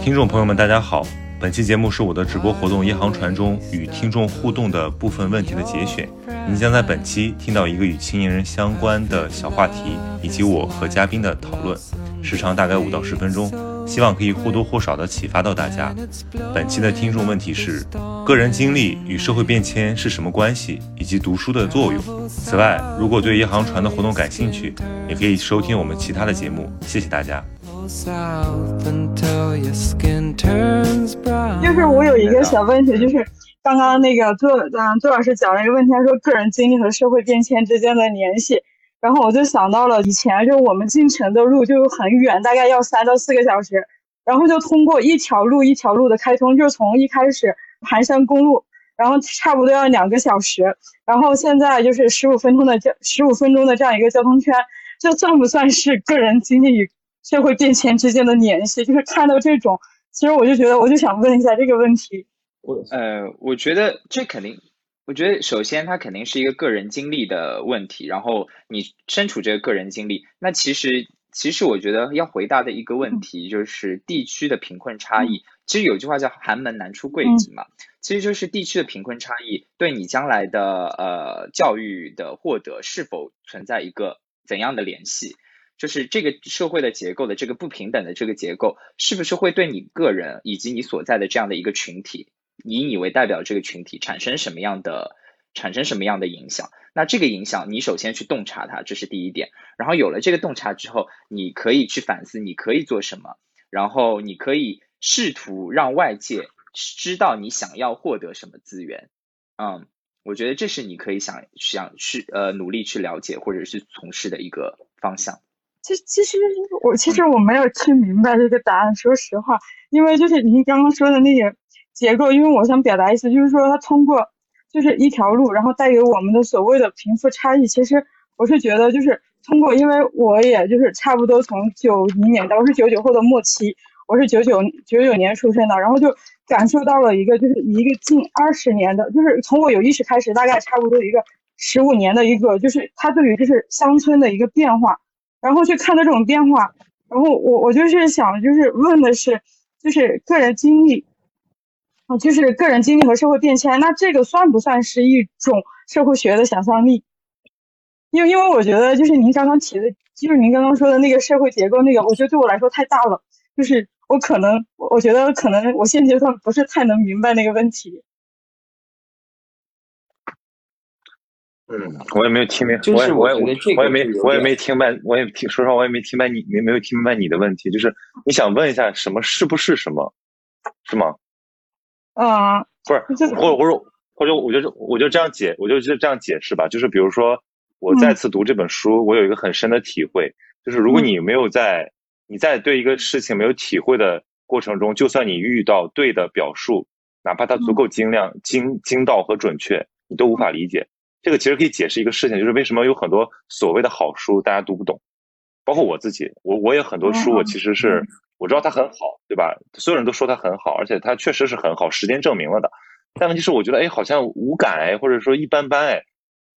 听众朋友们，大家好。本期节目是我的直播活动《一航船》中与听众互动的部分问题的节选。您将在本期听到一个与青年人相关的小话题，以及我和嘉宾的讨论，时长大概五到十分钟，希望可以或多或少的启发到大家。本期的听众问题是：个人经历与社会变迁是什么关系，以及读书的作用。此外，如果对《夜航船》的活动感兴趣，也可以收听我们其他的节目。谢谢大家。就是我有一个小问题，就是刚刚那个杜嗯杜老师讲了一个问题，他说个人经历和社会变迁之间的联系，然后我就想到了以前就我们进城的路就很远，大概要三到四个小时，然后就通过一条路一条路的开通，就从一开始盘山公路，然后差不多要两个小时，然后现在就是十五分钟的交十五分钟的这样一个交通圈，这算不算是个人经历与？社会变迁之间的联系，就是看到这种，其实我就觉得，我就想问一下这个问题。我呃，我觉得这肯定，我觉得首先它肯定是一个个人经历的问题，然后你身处这个个人经历，那其实其实我觉得要回答的一个问题就是地区的贫困差异。其实有句话叫寒门难出贵子嘛，其实就是地区的贫困差异对你将来的呃教育的获得是否存在一个怎样的联系。就是这个社会的结构的这个不平等的这个结构，是不是会对你个人以及你所在的这样的一个群体，以你为代表这个群体产生什么样的产生什么样的影响？那这个影响，你首先去洞察它，这是第一点。然后有了这个洞察之后，你可以去反思，你可以做什么？然后你可以试图让外界知道你想要获得什么资源。嗯，我觉得这是你可以想想去呃努力去了解或者是从事的一个方向。其其实我其实我没有听明白这个答案，说实话，因为就是您刚刚说的那个结构，因为我想表达意思就是说，它通过就是一条路，然后带给我们的所谓的贫富差异，其实我是觉得就是通过，因为我也就是差不多从九零年代，我是九九后的末期，我是九九九九年出生的，然后就感受到了一个就是一个近二十年的，就是从我有意识开始，大概差不多一个十五年的一个，就是它对于就是乡村的一个变化。然后去看到这种变化，然后我我就是想就是问的是，就是个人经历，啊，就是个人经历和社会变迁，那这个算不算是一种社会学的想象力？因为因为我觉得就是您刚刚提的，就是您刚刚说的那个社会结构那个，我觉得对我来说太大了，就是我可能我觉得可能我现阶段不是太能明白那个问题。嗯，我也没有听明，就是我也我我也没我也没听明白，我也听说实话，我也没听明白你没没有听明白你的问题，就是你想问一下什么是不是什么，是吗？啊，不是，或者或者或者我就我就这样解，我就就这样解释吧，就是比如说我再次读这本书，我有一个很深的体会，就是如果你没有在你在对一个事情没有体会的过程中，就算你遇到对的表述，哪怕它足够精亮、精精到和准确，你都无法理解。这个其实可以解释一个事情，就是为什么有很多所谓的好书大家读不懂，包括我自己，我我也很多书我其实是我知道它很好，对吧？所有人都说它很好，而且它确实是很好，时间证明了的。但问题是，我觉得哎，好像无感哎，或者说一般般哎。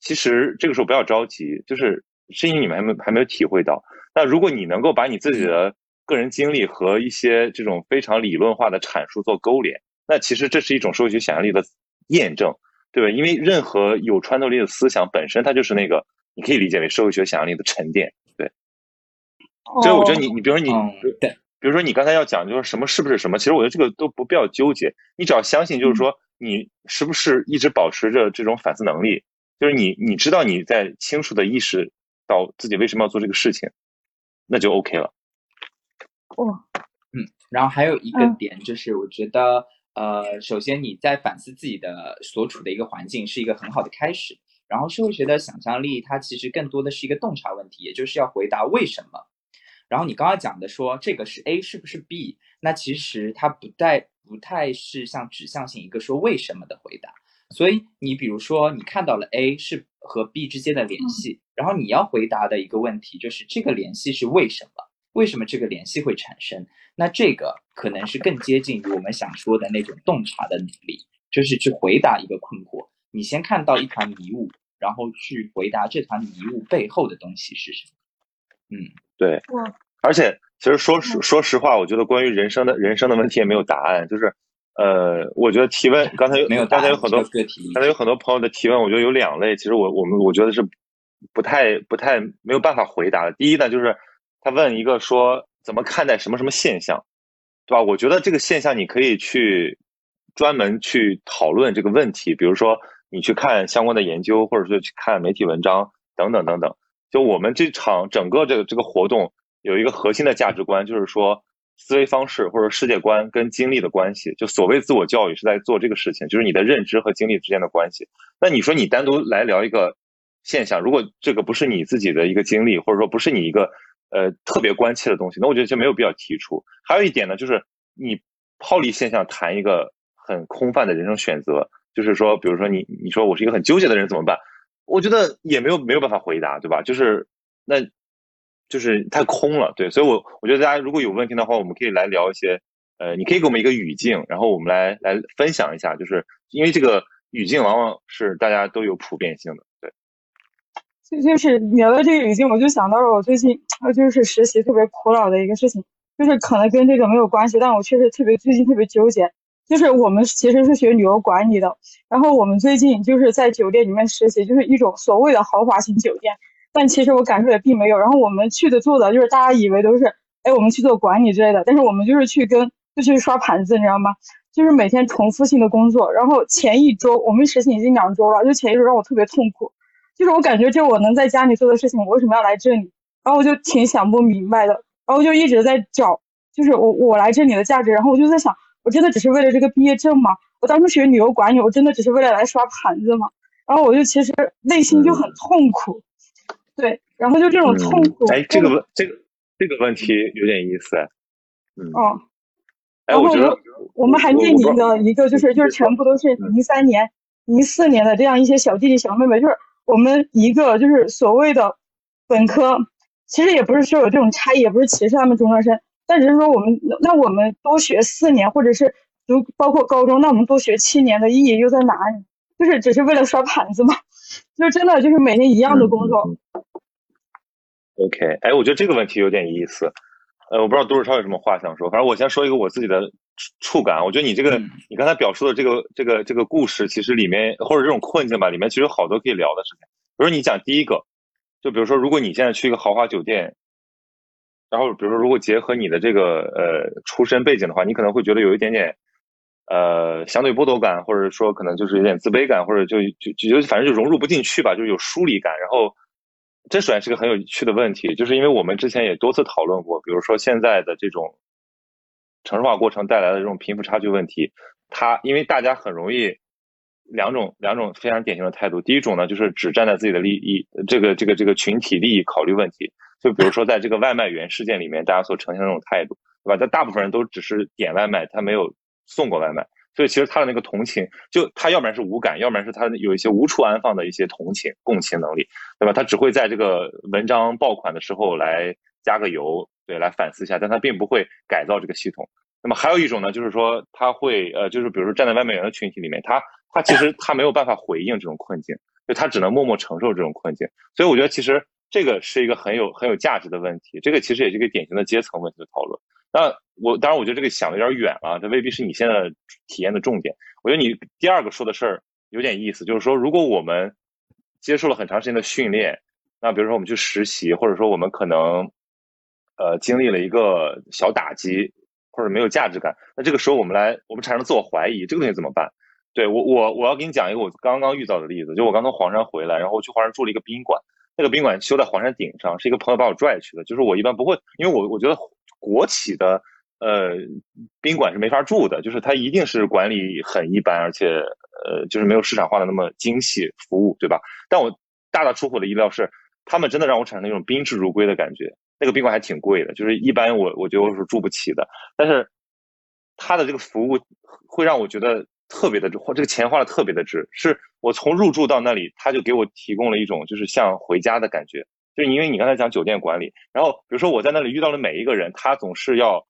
其实这个时候不要着急，就是是因为你们还没还没有体会到。那如果你能够把你自己的个人经历和一些这种非常理论化的阐述做勾连，那其实这是一种社会学想象力的验证。对吧，因为任何有穿透力的思想本身，它就是那个，你可以理解为社会学想象力的沉淀。对，所以我觉得你，你比如说你，对，比如说你刚才要讲，就是什么是不是什么，其实我觉得这个都不必要纠结，你只要相信，就是说你是不是一直保持着这种反思能力，就是你你知道你在清楚的意识到自己为什么要做这个事情，那就 OK 了。哦，嗯，然后还有一个点就是，我觉得。呃，首先你在反思自己的所处的一个环境是一个很好的开始。然后社会学的想象力，它其实更多的是一个洞察问题，也就是要回答为什么。然后你刚刚讲的说这个是 A 是不是 B，那其实它不带不太是像指向性一个说为什么的回答。所以你比如说你看到了 A 是和 B 之间的联系，然后你要回答的一个问题就是这个联系是为什么？为什么这个联系会产生？那这个可能是更接近于我们想说的那种洞察的能力，就是去回答一个困惑。你先看到一团迷雾，然后去回答这团迷雾背后的东西是什么。嗯，对，而且其实说实说实话，我觉得关于人生的人生的问题也没有答案，就是呃，我觉得提问刚才有没有刚才有很多，刚才有很多朋友的提问，我觉得有两类，其实我我们我觉得是不太不太没有办法回答的。第一呢，就是他问一个说怎么看待什么什么现象，对吧？我觉得这个现象你可以去专门去讨论这个问题，比如说你去看相关的研究，或者说去看媒体文章等等等等。就我们这场整个这个这个活动有一个核心的价值观，就是说思维方式或者世界观跟经历的关系。就所谓自我教育是在做这个事情，就是你的认知和经历之间的关系。那你说你单独来聊一个现象，如果这个不是你自己的一个经历，或者说不是你一个呃特别关切的东西，那我觉得就没有必要提出。还有一点呢，就是你抛离现象谈一个很空泛的人生选择，就是说，比如说你你说我是一个很纠结的人怎么办？我觉得也没有没有办法回答，对吧？就是那，就是太空了，对。所以，我我觉得大家如果有问题的话，我们可以来聊一些，呃，你可以给我们一个语境，然后我们来来分享一下，就是因为这个语境往往是大家都有普遍性的，对。就就是聊到这个语境，我就想到了我最近呃就是实习特别苦恼的一个事情，就是可能跟这个没有关系，但我确实特别最近特别纠结。就是我们其实是学旅游管理的，然后我们最近就是在酒店里面实习，就是一种所谓的豪华型酒店，但其实我感受也并没有。然后我们去的做的就是大家以为都是，哎，我们去做管理之类的，但是我们就是去跟就去刷盘子，你知道吗？就是每天重复性的工作。然后前一周我们实习已经两周了，就前一周让我特别痛苦，就是我感觉这我能在家里做的事情，我为什么要来这里？然后我就挺想不明白的，然后就一直在找，就是我我来这里的价值。然后我就在想。我真的只是为了这个毕业证吗？我当初学旅游管理，我真的只是为了来刷盘子吗？然后我就其实内心就很痛苦，对，然后就这种痛苦。哎，这个问这个这个问题有点意思，嗯。哦。然后我我们还面临的一个就是就是全部都是零三年、零四年的这样一些小弟弟小妹妹，就是我们一个就是所谓的本科，其实也不是说有这种差异，也不是歧视他们中专生。但只是说我们那我们多学四年，或者是读包括高中，那我们多学七年的意义又在哪里？就是只是为了刷盘子吗？就真的就是每天一样的工作。OK，哎，我觉得这个问题有点意思。呃，我不知道杜世超有什么话想说。反正我先说一个我自己的触感。我觉得你这个你刚才表述的这个这个这个故事，其实里面或者这种困境吧，里面其实有好多可以聊的事情。比如你讲第一个，就比如说如果你现在去一个豪华酒店。然后，比如说，如果结合你的这个呃出身背景的话，你可能会觉得有一点点呃相对剥夺感，或者说可能就是有点自卑感，或者就就就反正就融入不进去吧，就是有疏离感。然后，这首先是个很有趣的问题，就是因为我们之前也多次讨论过，比如说现在的这种城市化过程带来的这种贫富差距问题，它因为大家很容易两种两种非常典型的态度，第一种呢就是只站在自己的利益这个这个这个群体利益考虑问题。就比如说，在这个外卖员事件里面，大家所呈现的那种态度，对吧？但大部分人都只是点外卖，他没有送过外卖，所以其实他的那个同情，就他要不然是无感，要不然是他有一些无处安放的一些同情、共情能力，对吧？他只会在这个文章爆款的时候来加个油，对，来反思一下，但他并不会改造这个系统。那么还有一种呢，就是说他会，呃，就是比如说站在外卖员的群体里面，他他其实他没有办法回应这种困境，就他只能默默承受这种困境。所以我觉得其实。这个是一个很有很有价值的问题，这个其实也是一个典型的阶层问题的讨论。那我当然我觉得这个想的有点远了，这未必是你现在体验的重点。我觉得你第二个说的事儿有点意思，就是说如果我们接受了很长时间的训练，那比如说我们去实习，或者说我们可能呃经历了一个小打击或者没有价值感，那这个时候我们来我们产生自我怀疑，这个东西怎么办？对我我我要给你讲一个我刚刚遇到的例子，就我刚从黄山回来，然后我去黄山住了一个宾馆。那个宾馆修在黄山顶上，是一个朋友把我拽去的。就是我一般不会，因为我我觉得国企的呃宾馆是没法住的，就是它一定是管理很一般，而且呃就是没有市场化的那么精细服务，对吧？但我大大出乎我的意料是，他们真的让我产生那种宾至如归的感觉。那个宾馆还挺贵的，就是一般我我觉得我是住不起的，但是他的这个服务会让我觉得。特别的花这个钱花的特别的值，是我从入住到那里，他就给我提供了一种就是像回家的感觉。就是因为你刚才讲酒店管理，然后比如说我在那里遇到了每一个人，他总是要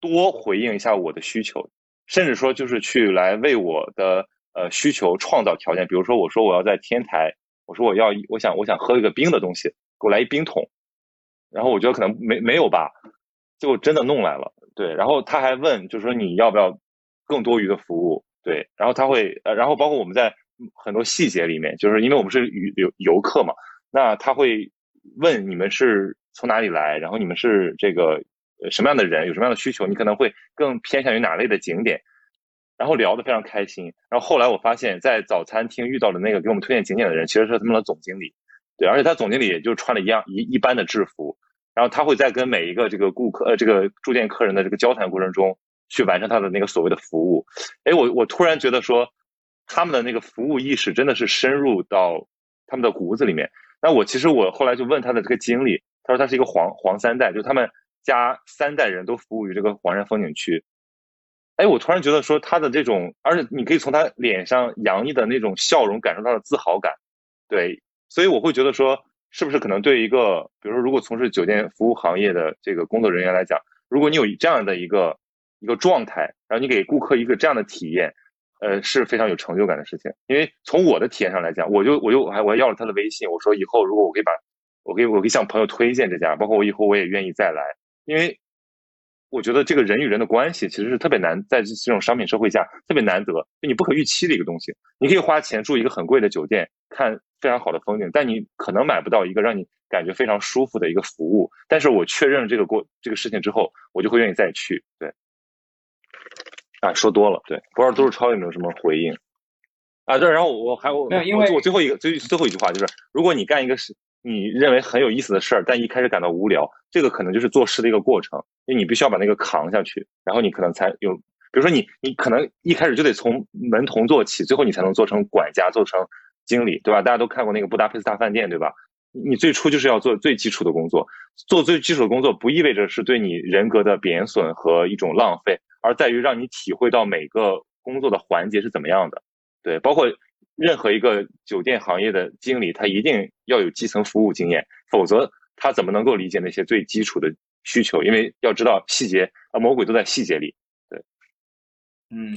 多回应一下我的需求，甚至说就是去来为我的呃需求创造条件。比如说我说我要在天台，我说我要我想我想喝一个冰的东西，给我来一冰桶。然后我觉得可能没没有吧，结果真的弄来了，对，然后他还问，就是说你要不要更多余的服务，对，然后他会，呃，然后包括我们在很多细节里面，就是因为我们是游游游客嘛，那他会问你们是从哪里来，然后你们是这个什么样的人，有什么样的需求，你可能会更偏向于哪类的景点。然后聊得非常开心。然后后来我发现，在早餐厅遇到的那个给我们推荐景点的人，其实是他们的总经理。对，而且他总经理也就穿了一样一一般的制服。然后他会在跟每一个这个顾客呃这个住店客人的这个交谈过程中，去完成他的那个所谓的服务。哎，我我突然觉得说，他们的那个服务意识真的是深入到他们的骨子里面。那我其实我后来就问他的这个经历，他说他是一个黄黄三代，就他们家三代人都服务于这个黄山风景区。哎，我突然觉得说他的这种，而且你可以从他脸上洋溢的那种笑容感受到的自豪感，对，所以我会觉得说，是不是可能对一个，比如说如果从事酒店服务行业的这个工作人员来讲，如果你有这样的一个一个状态，然后你给顾客一个这样的体验，呃，是非常有成就感的事情。因为从我的体验上来讲，我就我就还我还要了他的微信，我说以后如果我可以把，我可以我可以向朋友推荐这家，包括我以后我也愿意再来，因为。我觉得这个人与人的关系其实是特别难，在这种商品社会下特别难得，就你不可预期的一个东西。你可以花钱住一个很贵的酒店，看非常好的风景，但你可能买不到一个让你感觉非常舒服的一个服务。但是我确认了这个过这个事情之后，我就会愿意再去。对，啊，说多了，对，不知道都是超有没有什么回应？啊，对，然后我还有，没有，因为我最后一个最最后一句话就是，如果你干一个事。你认为很有意思的事儿，但一开始感到无聊，这个可能就是做事的一个过程，因为你必须要把那个扛下去，然后你可能才有，比如说你，你可能一开始就得从门童做起，最后你才能做成管家，做成经理，对吧？大家都看过那个布达佩斯大饭店，对吧？你最初就是要做最基础的工作，做最基础的工作不意味着是对你人格的贬损和一种浪费，而在于让你体会到每个工作的环节是怎么样的，对，包括。任何一个酒店行业的经理，他一定要有基层服务经验，否则他怎么能够理解那些最基础的需求？因为要知道细节啊，魔鬼都在细节里。对，嗯，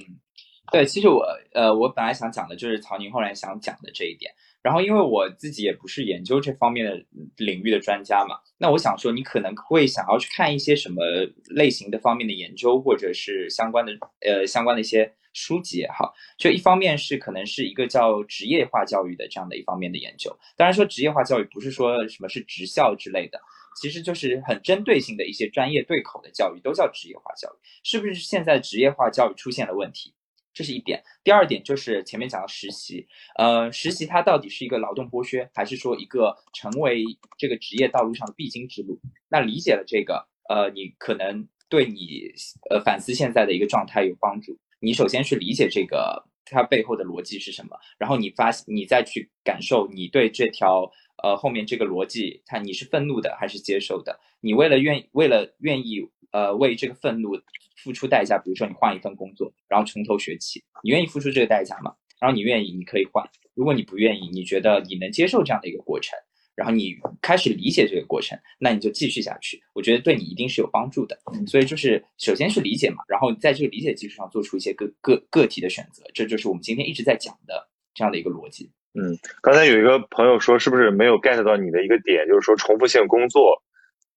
对，其实我呃，我本来想讲的就是曹宁后来想讲的这一点。然后，因为我自己也不是研究这方面的领域的专家嘛，那我想说，你可能会想要去看一些什么类型的方面的研究，或者是相关的呃相关的一些书籍也好。就一方面是可能是一个叫职业化教育的这样的一方面的研究。当然说职业化教育不是说什么是职校之类的，其实就是很针对性的一些专业对口的教育都叫职业化教育。是不是现在职业化教育出现了问题？这是一点，第二点就是前面讲的实习，呃，实习它到底是一个劳动剥削，还是说一个成为这个职业道路上的必经之路？那理解了这个，呃，你可能对你呃反思现在的一个状态有帮助。你首先去理解这个它背后的逻辑是什么，然后你发你再去感受你对这条呃后面这个逻辑，它你是愤怒的还是接受的？你为了愿为了愿意呃为这个愤怒。付出代价，比如说你换一份工作，然后从头学起，你愿意付出这个代价吗？然后你愿意，你可以换；如果你不愿意，你觉得你能接受这样的一个过程，然后你开始理解这个过程，那你就继续下去。我觉得对你一定是有帮助的。所以就是首先是理解嘛，然后在这个理解基础上做出一些个个个体的选择，这就是我们今天一直在讲的这样的一个逻辑。嗯，刚才有一个朋友说，是不是没有 get 到你的一个点，就是说重复性工作。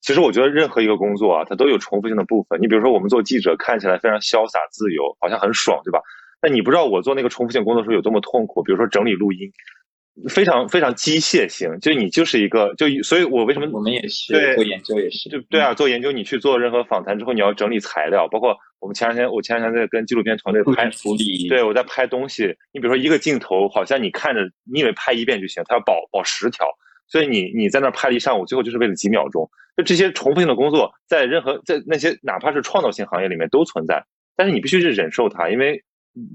其实我觉得任何一个工作啊，它都有重复性的部分。你比如说，我们做记者看起来非常潇洒自由，好像很爽，对吧？但你不知道我做那个重复性工作的时候有多么痛苦。比如说整理录音，非常非常机械性，就你就是一个就，所以我为什么我们也是做研究也是，对对啊，做研究你去做任何访谈之后，你要整理材料，包括我们前两天我前两天在跟纪录片团队拍处理，对我在拍东西。你比如说一个镜头，好像你看着你以为拍一遍就行，它要保保十条。所以你你在那儿拍了一上午，最后就是为了几秒钟。就这些重复性的工作，在任何在那些哪怕是创造性行业里面都存在，但是你必须是忍受它，因为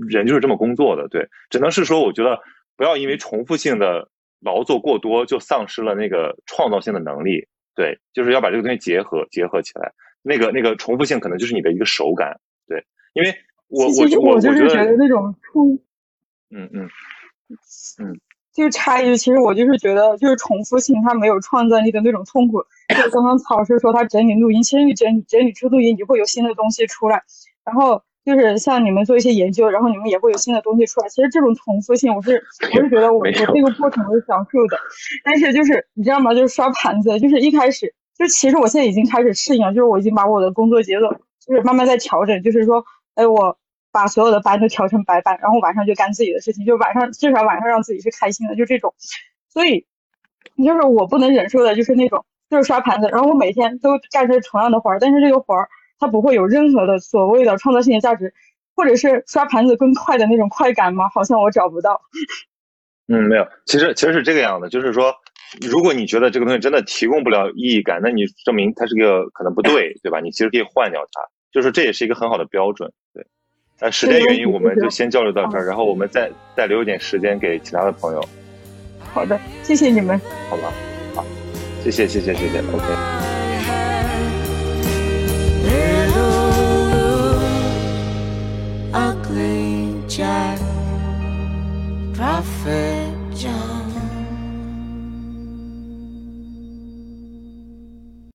人就是这么工作的。对，只能是说，我觉得不要因为重复性的劳作过多，就丧失了那个创造性的能力。对，就是要把这个东西结合结合起来。那个那个重复性可能就是你的一个手感。对，因为我我我就是觉得那种重，嗯嗯嗯。就差异，其实我就是觉得，就是重复性，它没有创造力的那种痛苦。就刚刚曹老师说他整理录音，其实你整整理出录音，你会有新的东西出来。然后就是像你们做一些研究，然后你们也会有新的东西出来。其实这种重复性，我是我是觉得我 我这个过程我是享受的。但是就是你知道吗？就是刷盘子，就是一开始就其实我现在已经开始适应了，就是我已经把我的工作节奏就是慢慢在调整，就是说，哎，我把所有的班都调成白班，然后晚上就干自己的事情，就晚上至少晚上让自己是开心的，就这种。所以，就是我不能忍受的就是那种就是刷盘子，然后我每天都干着同样的活儿，但是这个活儿它不会有任何的所谓的创造性的价值，或者是刷盘子更快的那种快感吗？好像我找不到。嗯，没有，其实其实是这个样子，就是说。如果你觉得这个东西真的提供不了意义感，那你证明它是个可能不对，对吧？你其实可以换掉它，就是这也是一个很好的标准，对。呃，时间原因，我们就先交流到这儿，然后我们再再留一点时间给其他的朋友。好的，谢谢你们。好吧，好，谢谢谢谢谢谢，OK。Ugly Jack Prophet